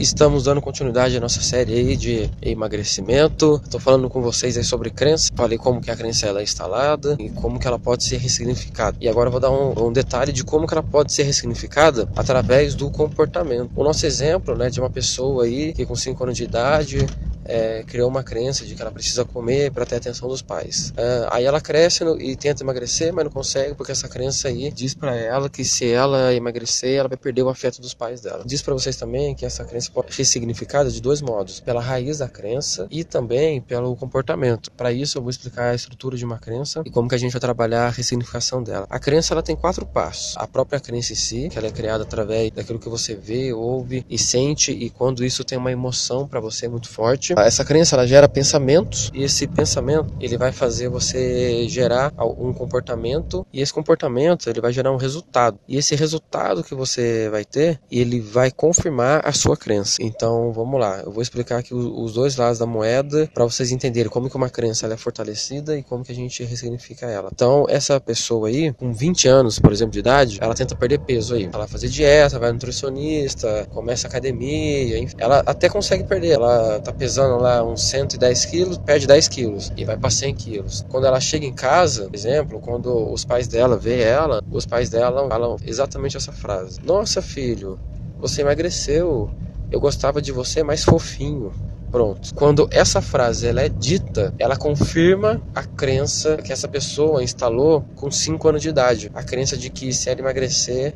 estamos dando continuidade à nossa série aí de emagrecimento. Estou falando com vocês aí sobre crença. Falei como que a crença ela é instalada e como que ela pode ser ressignificada. E agora vou dar um, um detalhe de como que ela pode ser ressignificada através do comportamento. O nosso exemplo, né, de uma pessoa aí que com 5 anos de idade é, criou uma crença de que ela precisa comer para ter atenção dos pais. É, aí ela cresce no, e tenta emagrecer, mas não consegue porque essa crença aí diz para ela que se ela emagrecer, ela vai perder o afeto dos pais dela. Diz para vocês também que essa crença pode ser significada de dois modos: pela raiz da crença e também pelo comportamento. Para isso, eu vou explicar a estrutura de uma crença e como que a gente vai trabalhar a ressignificação dela. A crença ela tem quatro passos: a própria crença em si, que ela é criada através daquilo que você vê, ouve e sente, e quando isso tem uma emoção para você muito forte essa crença ela gera pensamentos e esse pensamento ele vai fazer você gerar um comportamento e esse comportamento ele vai gerar um resultado e esse resultado que você vai ter ele vai confirmar a sua crença. Então vamos lá, eu vou explicar aqui os dois lados da moeda para vocês entenderem como que uma crença ela é fortalecida e como que a gente ressignifica ela. Então essa pessoa aí com 20 anos, por exemplo, de idade, ela tenta perder peso aí. Ela vai fazer dieta, vai nutricionista, começa academia, enfim. ela até consegue perder. Ela tá pesando pesando lá uns 110 quilos, perde 10 quilos e vai para 100 quilos. Quando ela chega em casa, por exemplo, quando os pais dela vê ela, os pais dela falam exatamente essa frase: Nossa, filho, você emagreceu. Eu gostava de você mais fofinho. Pronto. Quando essa frase ela é dita, ela confirma a crença que essa pessoa instalou com 5 anos de idade. A crença de que se ela emagrecer,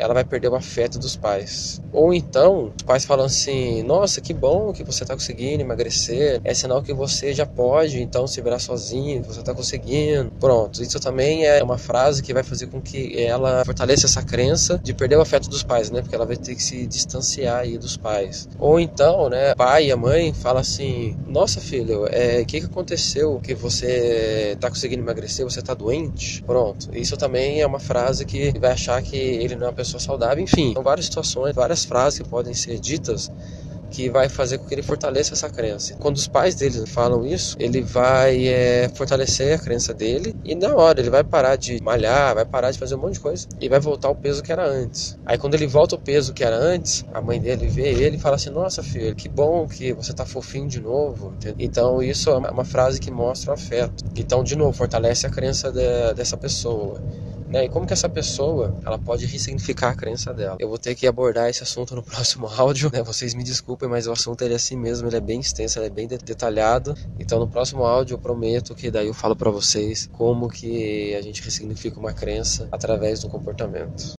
ela vai perder o afeto dos pais. Ou então, os pais falam assim: Nossa, que bom que você está conseguindo emagrecer, é sinal que você já pode então se virar sozinho, você está conseguindo. Pronto, isso também é uma frase que vai fazer com que ela fortaleça essa crença de perder o afeto dos pais, né? Porque ela vai ter que se distanciar aí dos pais. Ou então, né, pai e a mãe fala assim: Nossa, filho, é, o que, que aconteceu que você está conseguindo emagrecer? Você está doente? Pronto, isso também é uma frase que vai achar que ele não é uma pessoa saudável. Enfim, são várias situações, várias frases que podem ser ditas que vai fazer com que ele fortaleça essa crença. Quando os pais dele falam isso, ele vai é, fortalecer a crença dele e na hora ele vai parar de malhar, vai parar de fazer um monte de coisa e vai voltar ao peso que era antes. Aí quando ele volta ao peso que era antes, a mãe dele vê ele e fala assim: Nossa filho, que bom que você tá fofinho de novo. Então isso é uma frase que mostra o afeto. Então de novo fortalece a crença de, dessa pessoa. Né? E como que essa pessoa ela pode ressignificar a crença dela? Eu vou ter que abordar esse assunto no próximo áudio, né? Vocês me desculpem, mas o assunto ele é assim mesmo, ele é bem extenso, ele é bem detalhado. Então no próximo áudio eu prometo que daí eu falo para vocês como que a gente ressignifica uma crença através do comportamento.